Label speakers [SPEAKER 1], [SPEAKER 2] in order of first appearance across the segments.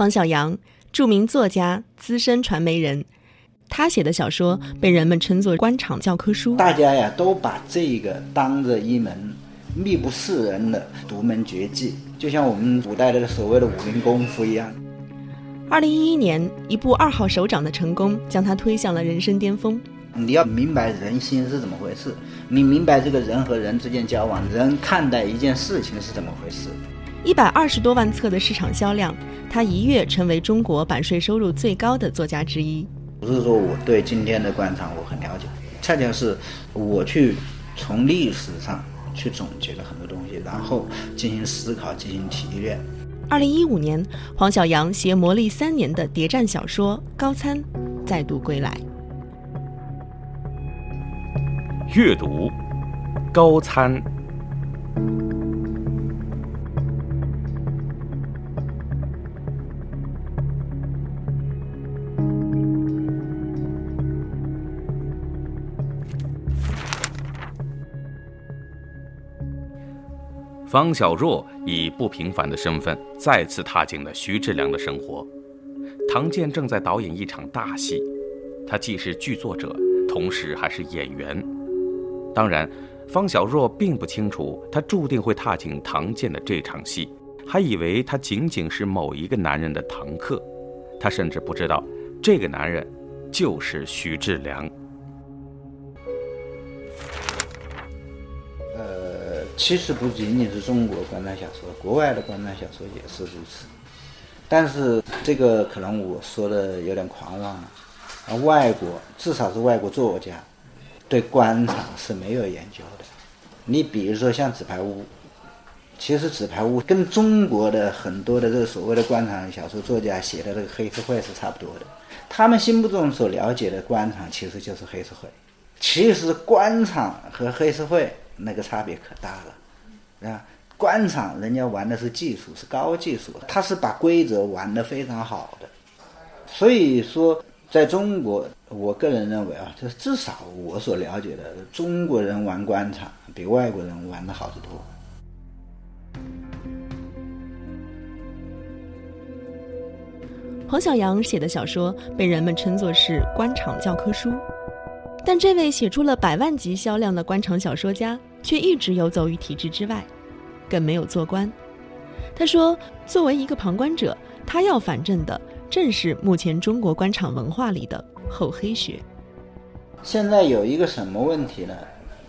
[SPEAKER 1] 黄小阳，著名作家、资深传媒人，他写的小说被人们称作官场教科书。
[SPEAKER 2] 大家呀，都把这个当着一门秘不示人的独门绝技，就像我们古代的所谓的武林功夫一样。
[SPEAKER 1] 二零一一年，一部《二号首长》的成功，将他推向了人生巅峰。
[SPEAKER 2] 你要明白人心是怎么回事，你明白这个人和人之间交往，人看待一件事情是怎么回事。
[SPEAKER 1] 一百二十多万册的市场销量，他一跃成为中国版税收入最高的作家之一。
[SPEAKER 2] 不是说我对今天的官场我很了解，恰恰是我去从历史上去总结了很多东西，然后进行思考，进行提炼。
[SPEAKER 1] 二零一五年，黄晓阳携磨砺三年的谍战小说《高参》再度归来。
[SPEAKER 3] 阅读，高参。方小若以不平凡的身份再次踏进了徐志良的生活。唐健正在导演一场大戏，他既是剧作者，同时还是演员。当然，方小若并不清楚他注定会踏进唐健的这场戏，还以为他仅仅是某一个男人的堂客。他甚至不知道，这个男人就是徐志良。
[SPEAKER 2] 其实不仅仅是中国官场小说，国外的官场小说也是如此。但是这个可能我说的有点狂妄了。啊，外国至少是外国作家对官场是没有研究的。你比如说像《纸牌屋》，其实《纸牌屋》跟中国的很多的这个所谓的官场小说作家写的这个黑社会是差不多的。他们心目中所了解的官场其实就是黑社会。其实官场和黑社会。那个差别可大了，啊，官场人家玩的是技术，是高技术，他是把规则玩得非常好的。所以说，在中国，我个人认为啊，就是至少我所了解的，中国人玩官场比外国人玩的好得多。
[SPEAKER 1] 黄小阳写的小说被人们称作是官场教科书，但这位写出了百万级销量的官场小说家。却一直游走于体制之外，更没有做官。他说：“作为一个旁观者，他要反正的正是目前中国官场文化里的厚黑学。
[SPEAKER 2] 现在有一个什么问题呢？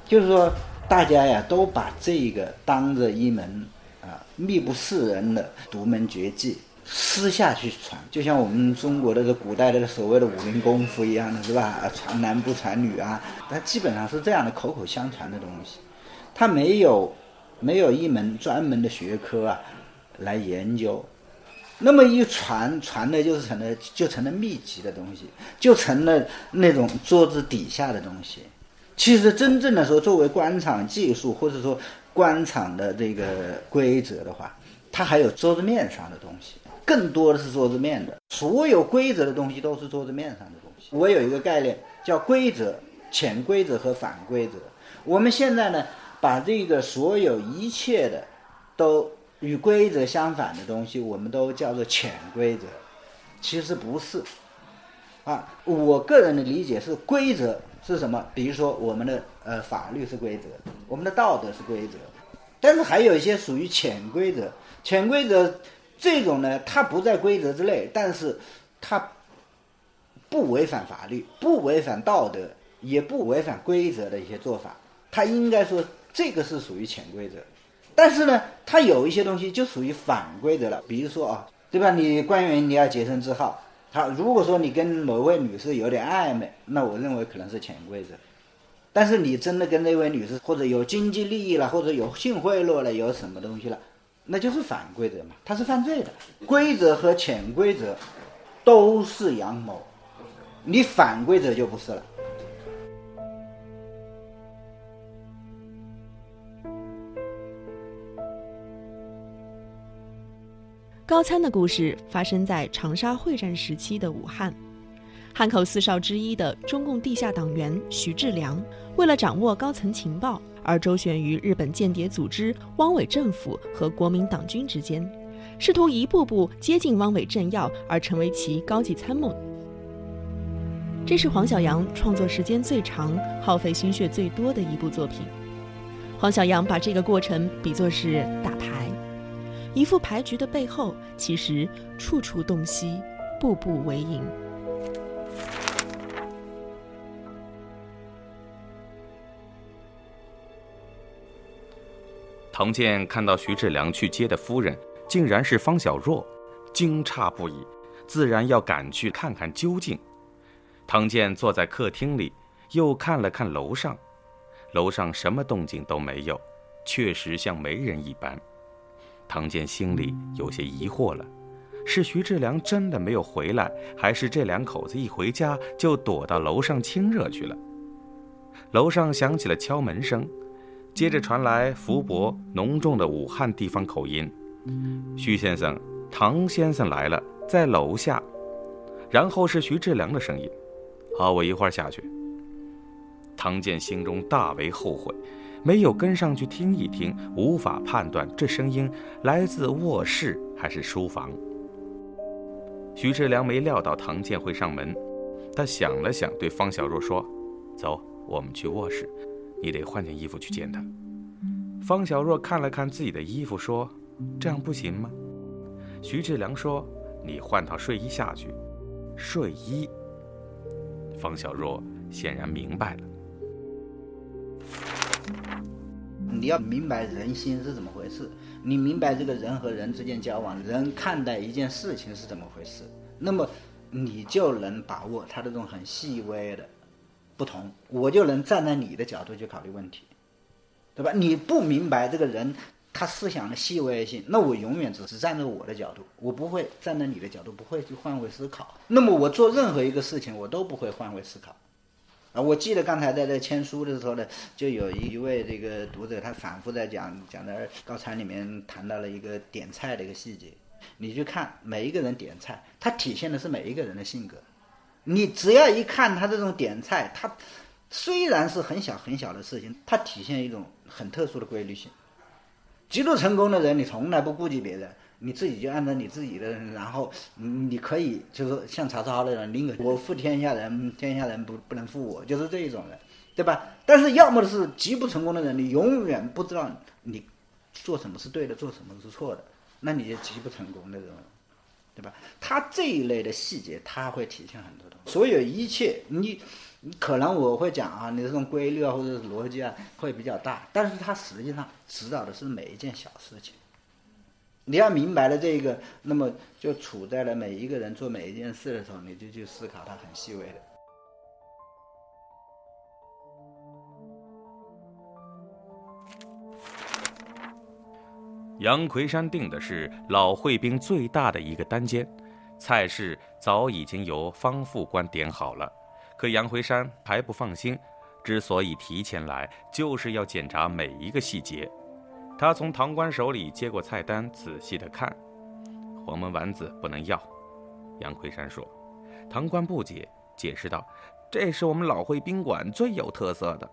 [SPEAKER 2] 就是说，大家呀都把这个当着一门啊秘不示人的独门绝技，私下去传，就像我们中国的这古代的所谓的武林功夫一样的是吧？传男不传女啊，它基本上是这样的口口相传的东西。”他没有，没有一门专门的学科啊，来研究，那么一传传的，就是成了就成了秘籍的东西，就成了那种桌子底下的东西。其实真正的说，作为官场技术或者说官场的这个规则的话，它还有桌子面上的东西，更多的是桌子面的。所有规则的东西都是桌子面上的东西。我有一个概念叫规则、潜规则和反规则。我们现在呢？把这个所有一切的，都与规则相反的东西，我们都叫做潜规则，其实不是。啊，我个人的理解是规则是什么？比如说我们的呃法律是规则，我们的道德是规则，但是还有一些属于潜规则。潜规则这种呢，它不在规则之内，但是它不违反法律，不违反道德，也不违反规则的一些做法，它应该说。这个是属于潜规则，但是呢，它有一些东西就属于反规则了。比如说啊，对吧？你官员你要洁身自好，他如果说你跟某位女士有点暧昧，那我认为可能是潜规则。但是你真的跟那位女士或者有经济利益了，或者有性贿赂了，有什么东西了，那就是反规则嘛，它是犯罪的。规则和潜规则都是阳谋，你反规则就不是了。
[SPEAKER 1] 高参的故事发生在长沙会战时期的武汉。汉口四少之一的中共地下党员徐志良，为了掌握高层情报而周旋于日本间谍组织汪伪政府和国民党军之间，试图一步步接近汪伪政要而成为其高级参谋。这是黄小阳创作时间最长、耗费心血最多的一部作品。黄小阳把这个过程比作是打牌，一副牌局的背后，其实处处洞悉，步步为营。
[SPEAKER 3] 唐建看到徐志良去接的夫人竟然是方小若，惊诧不已，自然要赶去看看究竟。唐建坐在客厅里，又看了看楼上，楼上什么动静都没有，确实像没人一般。唐建心里有些疑惑了：是徐志良真的没有回来，还是这两口子一回家就躲到楼上亲热去了？楼上响起了敲门声。接着传来福伯浓重的武汉地方口音：“徐先生，唐先生来了，在楼下。”然后是徐志良的声音：“好，我一会儿下去。”唐建心中大为后悔，没有跟上去听一听，无法判断这声音来自卧室还是书房。徐志良没料到唐建会上门，他想了想，对方小若说：“走，我们去卧室。”你得换件衣服去见他。方小若看了看自己的衣服，说：“这样不行吗？”徐志良说：“你换套睡衣下去。”睡衣。方小若显然明白了。
[SPEAKER 2] 你要明白人心是怎么回事，你明白这个人和人之间交往，人看待一件事情是怎么回事，那么你就能把握他这种很细微的。不同，我就能站在你的角度去考虑问题，对吧？你不明白这个人他思想的细微性，那我永远只是站在我的角度，我不会站在你的角度，不会去换位思考。那么我做任何一个事情，我都不会换位思考。啊，我记得刚才在这签书的时候呢，就有一位这个读者，他反复在讲讲的高餐里面谈到了一个点菜的一个细节，你去看每一个人点菜，它体现的是每一个人的性格。你只要一看他这种点菜，他虽然是很小很小的事情，它体现一种很特殊的规律性。极度成功的人，你从来不顾及别人，你自己就按照你自己的，然后你可以就是像曹操那种，宁可我负天下人，天下人不不能负我，就是这一种人，对吧？但是要么是极不成功的人，你永远不知道你做什么是对的，做什么是错的，那你就极不成功的这种。对吧？他这一类的细节，他会体现很多东西。所有一切，你，可能我会讲啊，你这种规律啊，或者逻辑啊，会比较大。但是他实际上指导的是每一件小事情。你要明白了这个，那么就处在了每一个人做每一件事的时候，你就去思考它很细微的。
[SPEAKER 3] 杨奎山订的是老会兵最大的一个单间，菜式早已经由方副官点好了。可杨奎山还不放心，之所以提前来，就是要检查每一个细节。他从堂官手里接过菜单，仔细的看。黄焖丸子不能要，杨奎山说。堂官不解，解释道：“这是我们老会宾馆最有特色的。”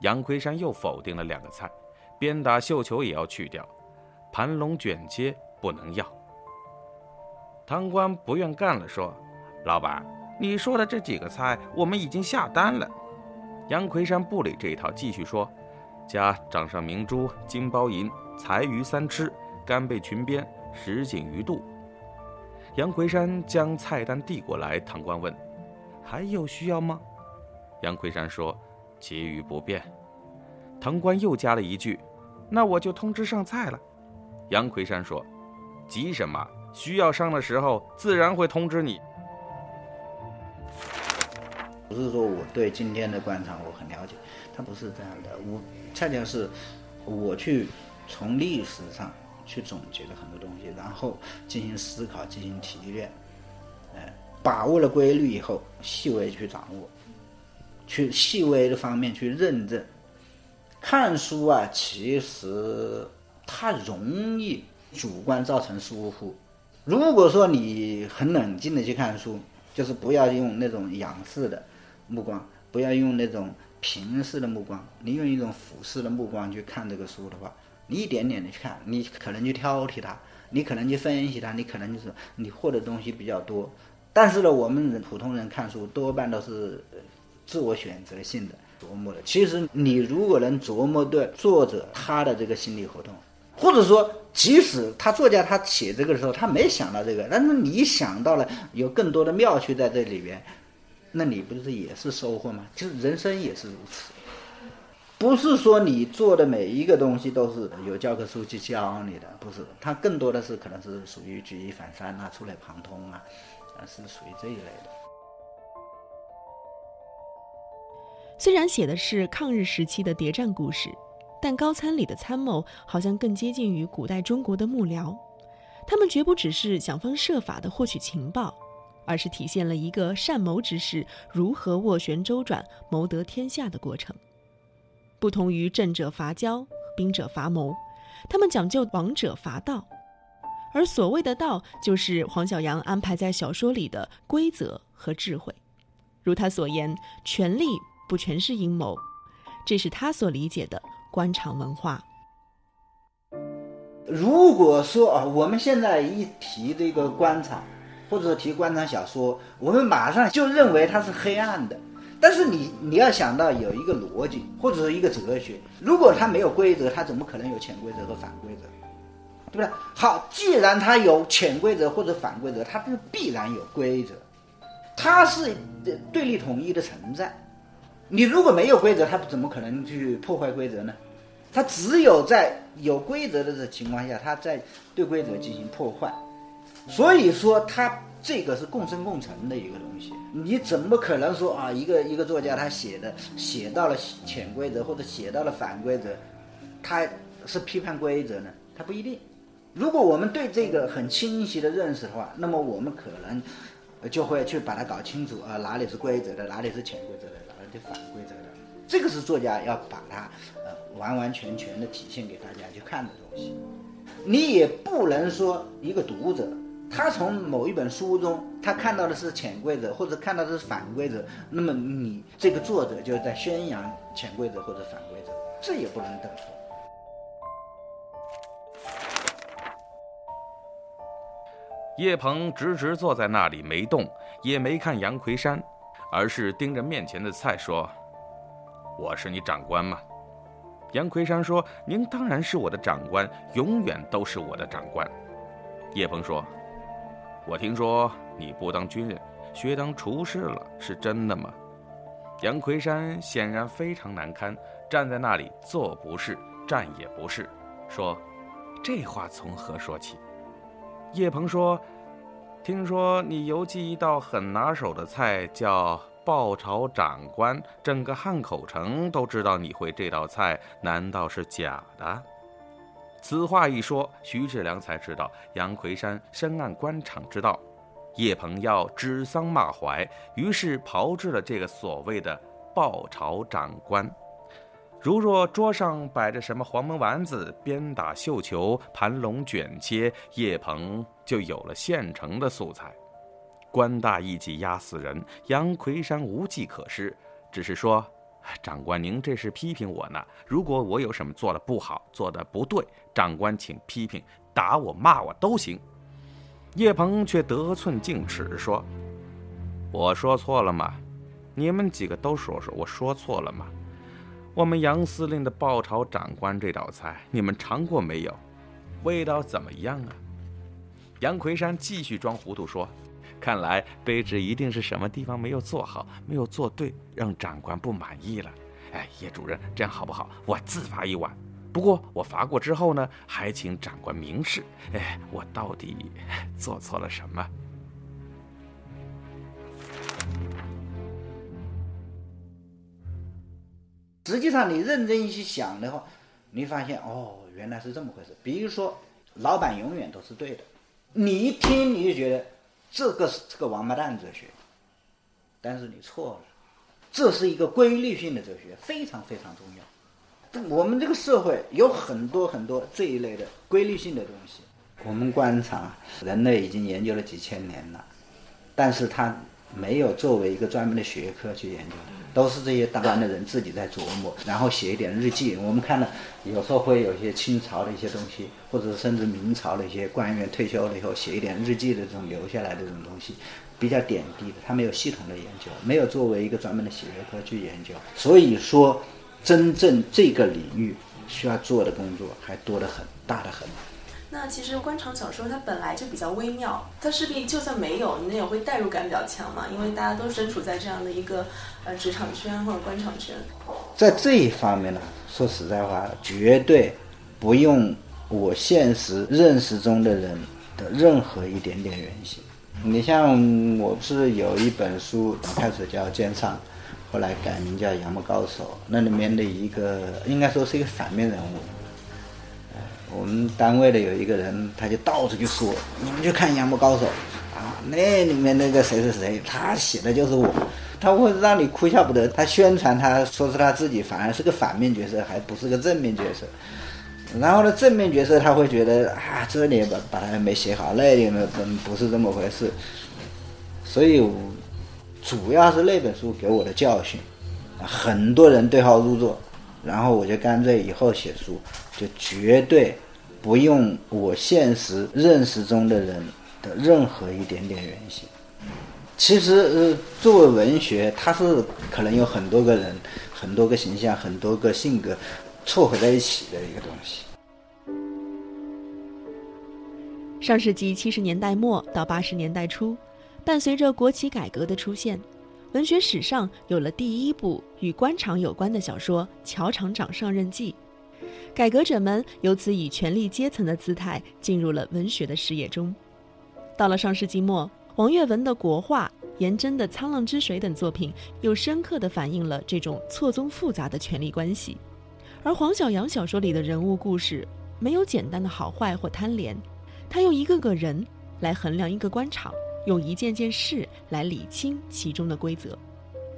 [SPEAKER 3] 杨奎山又否定了两个菜，鞭打绣球也要去掉。盘龙卷街不能要。堂官不愿干了，说：“老板，你说的这几个菜我们已经下单了。”杨奎山不理这一套，继续说：“加掌上明珠、金包银、财鱼三吃、干贝裙边、什锦鱼肚。”杨奎山将菜单递过来，堂官问：“还有需要吗？”杨奎山说：“其余不变。”堂官又加了一句：“那我就通知上菜了。”杨奎山说：“急什么？需要上的时候自然会通知你。
[SPEAKER 2] 不是说我对今天的官场我很了解，他不是这样的。我恰恰是我去从历史上去总结了很多东西，然后进行思考，进行提炼，哎，把握了规律以后，细微去掌握，去细微的方面去认证。看书啊，其实它容易主观造成疏忽。如果说你很冷静的去看书，就是不要用那种仰视的目光，不要用那种平视的目光，你用一种俯视的目光去看这个书的话。你一点点的去看，你可能就挑剔它，你可能去分析它，你可能就是你获得东西比较多。但是呢，我们人普通人看书多半都是自我选择性的琢磨的。其实你如果能琢磨对作者他的这个心理活动，或者说即使他作家他写这个的时候他没想到这个，但是你想到了有更多的妙趣在这里边，那你不是也是收获吗？就是人生也是如此。不是说你做的每一个东西都是有教科书去教你的，不是，它更多的是可能是属于举一反三啊，触类旁通啊，啊，是属于这一类的。
[SPEAKER 1] 虽然写的是抗日时期的谍战故事，但高参里的参谋好像更接近于古代中国的幕僚，他们绝不只是想方设法的获取情报，而是体现了一个善谋之士如何斡旋周转、谋得天下的过程。不同于政者伐交，兵者伐谋，他们讲究王者伐道，而所谓的道，就是黄小阳安排在小说里的规则和智慧。如他所言，权力不全是阴谋，这是他所理解的官场文化。
[SPEAKER 2] 如果说啊，我们现在一提这个官场，或者提官场小说，我们马上就认为它是黑暗的。但是你你要想到有一个逻辑或者是一个哲学，如果它没有规则，它怎么可能有潜规则和反规则，对不对？好，既然它有潜规则或者反规则，它就必然有规则，它是对立统一的存在。你如果没有规则，它怎么可能去破坏规则呢？它只有在有规则的情况下，它在对规则进行破坏。所以说它。这个是共生共存的一个东西，你怎么可能说啊？一个一个作家他写的写到了潜规则或者写到了反规则，他是批判规则呢？他不一定。如果我们对这个很清晰的认识的话，那么我们可能就会去把它搞清楚啊，哪里是规则的，哪里是潜规则的，哪里是反规则的。这个是作家要把它呃完完全全的体现给大家去看的东西。你也不能说一个读者。他从某一本书中，他看到的是潜规则，或者看到的是反规则，那么你这个作者就在宣扬潜规则或者反规则，这也不能等同。
[SPEAKER 3] 叶鹏直直坐在那里没动，也没看杨奎山，而是盯着面前的菜说：“我是你长官吗？”杨奎山说：“您当然是我的长官，永远都是我的长官。”叶鹏说。我听说你不当军人，学当厨师了，是真的吗？杨奎山显然非常难堪，站在那里坐不是，站也不是，说：“这话从何说起？”叶鹏说：“听说你邮寄一道很拿手的菜，叫爆炒长官，整个汉口城都知道你会这道菜，难道是假的？”此话一说，徐志良才知道杨奎山深谙官场之道。叶鹏要指桑骂槐，于是炮制了这个所谓的“爆炒长官”。如若桌上摆着什么黄焖丸子、鞭打绣球、盘龙卷切，叶鹏就有了现成的素材。官大一级压死人，杨奎山无计可施，只是说。长官，您这是批评我呢？如果我有什么做的不好，做的不对，长官请批评，打我骂我都行。叶鹏却得寸进尺说：“我说错了吗？你们几个都说说，我说错了吗？我们杨司令的爆炒长官这道菜，你们尝过没有？味道怎么样啊？”杨奎山继续装糊涂说。看来卑职一定是什么地方没有做好，没有做对，让长官不满意了。哎，叶主任，这样好不好？我自罚一碗。不过我罚过之后呢，还请长官明示。哎，我到底做错了什么？
[SPEAKER 2] 实际上，你认真一去想的话，你发现哦，原来是这么回事。比如说，老板永远都是对的。你一听你就觉得这个是这个王八蛋哲学，但是你错了，这是一个规律性的哲学，非常非常重要。我们这个社会有很多很多这一类的规律性的东西。我们观察人类已经研究了几千年了，但是他没有作为一个专门的学科去研究，都是这些当官的人自己在琢磨，然后写一点日记。我们看到有时候会有一些清朝的一些东西，或者甚至明朝的一些官员退休了以后写一点日记的这种留下来的这种东西，比较点滴的，他没有系统的研究，没有作为一个专门的学科去研究。所以说，真正这个领域需要做的工作还多得很，大得很。
[SPEAKER 1] 那其实官场小说它本来就比较微妙，它势必就算没有，你也会代入感比较强嘛，因为大家都身处在这样的一个呃职场圈或者官场圈。
[SPEAKER 2] 在这一方面呢，说实在话，绝对不用我现实认识中的人的任何一点点原型。你像我不是有一本书，开始叫《奸商》，后来改名叫《杨木高手》，那里面的一个应该说是一个反面人物。我们单位的有一个人，他就到处去说：“你们去看《杨木高手》啊，那里面那个谁谁谁，他写的就是我。”他会让你哭笑不得。他宣传他说是他自己，反而是个反面角色，还不是个正面角色。然后呢，正面角色他会觉得啊，这里把把他没写好，那里呢不是这么回事。所以，主要是那本书给我的教训，很多人对号入座。然后我就干脆以后写书，就绝对不用我现实认识中的人的任何一点点原型。其实，呃，作为文学，它是可能有很多个人、很多个形象、很多个性格凑合在一起的一个东西。
[SPEAKER 1] 上世纪七十年代末到八十年代初，伴随着国企改革的出现。文学史上有了第一部与官场有关的小说《乔厂长上任记》，改革者们由此以权力阶层的姿态进入了文学的视野中。到了上世纪末，王岳文的《国画》、颜真的《沧浪之水》等作品又深刻地反映了这种错综复杂的权力关系。而黄小阳小说里的人物故事没有简单的好坏或贪廉，他用一个个人来衡量一个官场。用一件件事来理清其中的规则，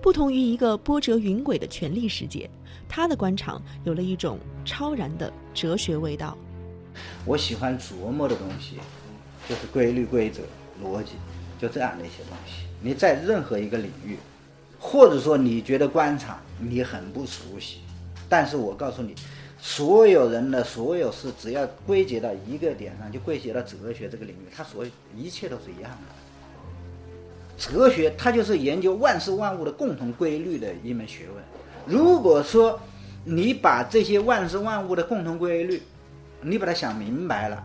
[SPEAKER 1] 不同于一个波折云诡的权力世界，他的官场有了一种超然的哲学味道。
[SPEAKER 2] 我喜欢琢磨的东西，就是规律、规则、逻辑，就这样的一些东西。你在任何一个领域，或者说你觉得官场你很不熟悉，但是我告诉你，所有人的所有事，只要归结到一个点上，就归结到哲学这个领域，它所有一切都是一样的。哲学它就是研究万事万物的共同规律的一门学问。如果说你把这些万事万物的共同规律，你把它想明白了，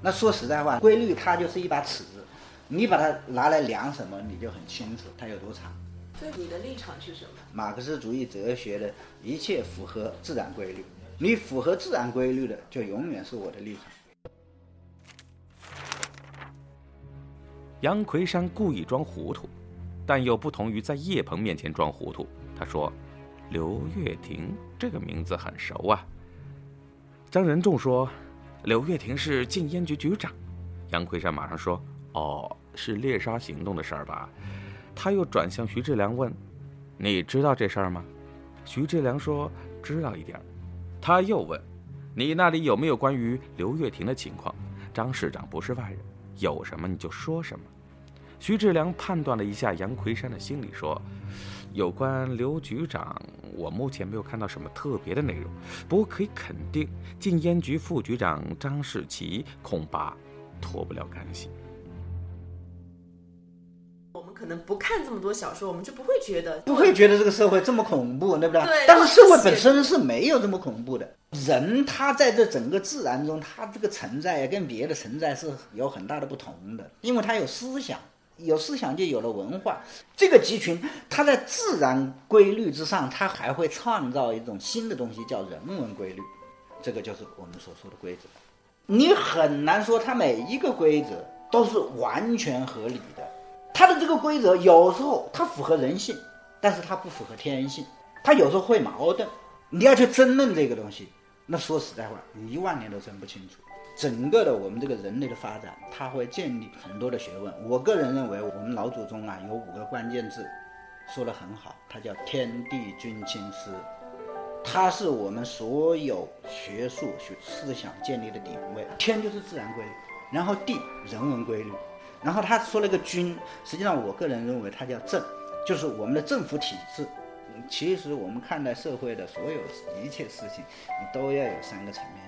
[SPEAKER 2] 那说实在话，规律它就是一把尺子，你把它拿来量什么，你就很清楚它有多长。
[SPEAKER 1] 所以你的立场是什么？
[SPEAKER 2] 马克思主义哲学的一切符合自然规律，你符合自然规律的，就永远是我的立场。
[SPEAKER 3] 杨奎山故意装糊涂，但又不同于在叶鹏面前装糊涂。他说：“刘月婷这个名字很熟啊。”张仁仲说：“刘月婷是禁烟局局长。”杨奎山马上说：“哦，是猎杀行动的事儿吧？”他又转向徐志良问：“你知道这事儿吗？”徐志良说：“知道一点。”他又问：“你那里有没有关于刘月婷的情况？”张市长不是外人，有什么你就说什么。徐志良判断了一下杨奎山的心理，说：“有关刘局长，我目前没有看到什么特别的内容。不过可以肯定，禁烟局副局长张世奇恐怕脱不了干系。
[SPEAKER 1] 我们可能不看这么多小说，我们就不会觉得
[SPEAKER 2] 不会觉得这个社会这么恐怖，对不对？
[SPEAKER 1] 对。
[SPEAKER 2] 但是社会本身是没有这么恐怖的。人他在这整个自然中，他这个存在呀，跟别的存在是有很大的不同的，因为他有思想。”有思想就有了文化，这个集群它在自然规律之上，它还会创造一种新的东西，叫人文规律。这个就是我们所说的规则。你很难说它每一个规则都是完全合理的，它的这个规则有时候它符合人性，但是它不符合天性，它有时候会矛盾。你要去争论这个东西，那说实在话，你一万年都争不清楚。整个的我们这个人类的发展，它会建立很多的学问。我个人认为，我们老祖宗啊有五个关键字，说的很好，它叫天地君亲师，它是我们所有学术学思想建立的典位。天就是自然规律，然后地人文规律，然后他说了个君，实际上我个人认为它叫政，就是我们的政府体制。其实我们看待社会的所有一切事情，你都要有三个层面。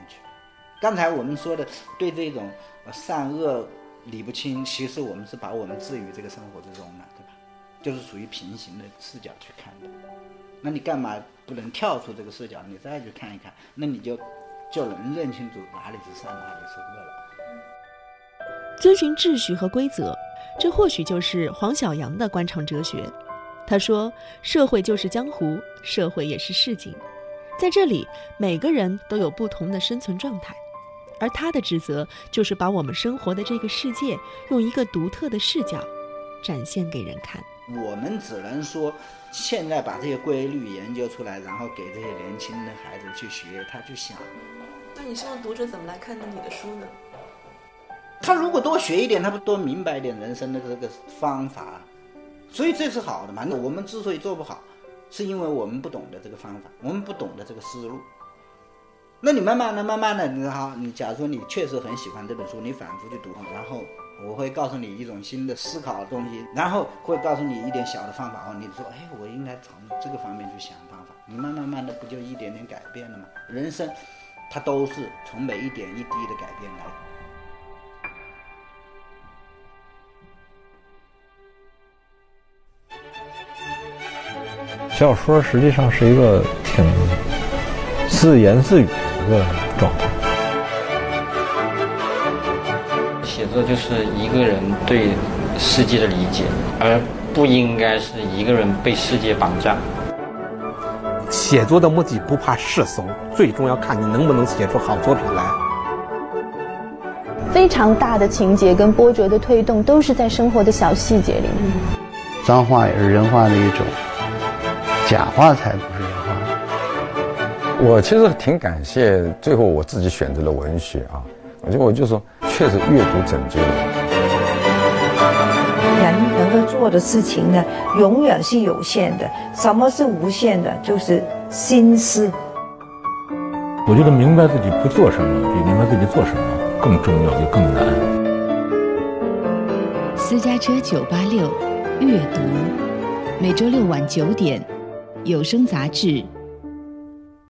[SPEAKER 2] 刚才我们说的对这种善恶理不清，其实我们是把我们置于这个生活之中的，对吧？就是属于平行的视角去看的。那你干嘛不能跳出这个视角，你再去看一看？那你就就能认清楚哪里是善，哪里是恶了。
[SPEAKER 1] 遵循秩序和规则，这或许就是黄小阳的官场哲学。他说：“社会就是江湖，社会也是市井，在这里，每个人都有不同的生存状态。”而他的职责就是把我们生活的这个世界用一个独特的视角展现给人看。
[SPEAKER 2] 我们只能说，现在把这些规律研究出来，然后给这些年轻的孩子去学，他去想。
[SPEAKER 1] 那你希望读者怎么来看待你的书呢？
[SPEAKER 2] 他如果多学一点，他不多明白一点人生的这个方法，所以这是好的嘛。那我们之所以做不好，是因为我们不懂得这个方法，我们不懂得这个思路。那你慢慢的、慢慢的，你好，你假如说你确实很喜欢这本书，你反复去读，然后我会告诉你一种新的思考的东西，然后会告诉你一点小的方法哦，你说，哎，我应该从这个方面去想方法，你慢慢慢的不就一点点改变了吗？人生，它都是从每一点一滴的改变
[SPEAKER 4] 来。小说实际上是一个挺自言自语。一个状态。
[SPEAKER 5] 写作就是一个人对世界的理解，而不应该是一个人被世界绑架。
[SPEAKER 6] 写作的目的不怕世俗，最终要看你能不能写出好作品来。
[SPEAKER 7] 非常大的情节跟波折的推动，都是在生活的小细节里面。
[SPEAKER 8] 脏话也是人话的一种，假话才。
[SPEAKER 4] 我其实挺感谢，最后我自己选择了文学啊，我觉得我就说，确实阅读拯救了。
[SPEAKER 9] 人能够做的事情呢，永远是有限的。什么是无限的？就是心思。
[SPEAKER 10] 我觉得明白自己不做什么，比明白自己做什么更重要，也更难。
[SPEAKER 11] 私家车九八六阅读，每周六晚九点，有声杂志。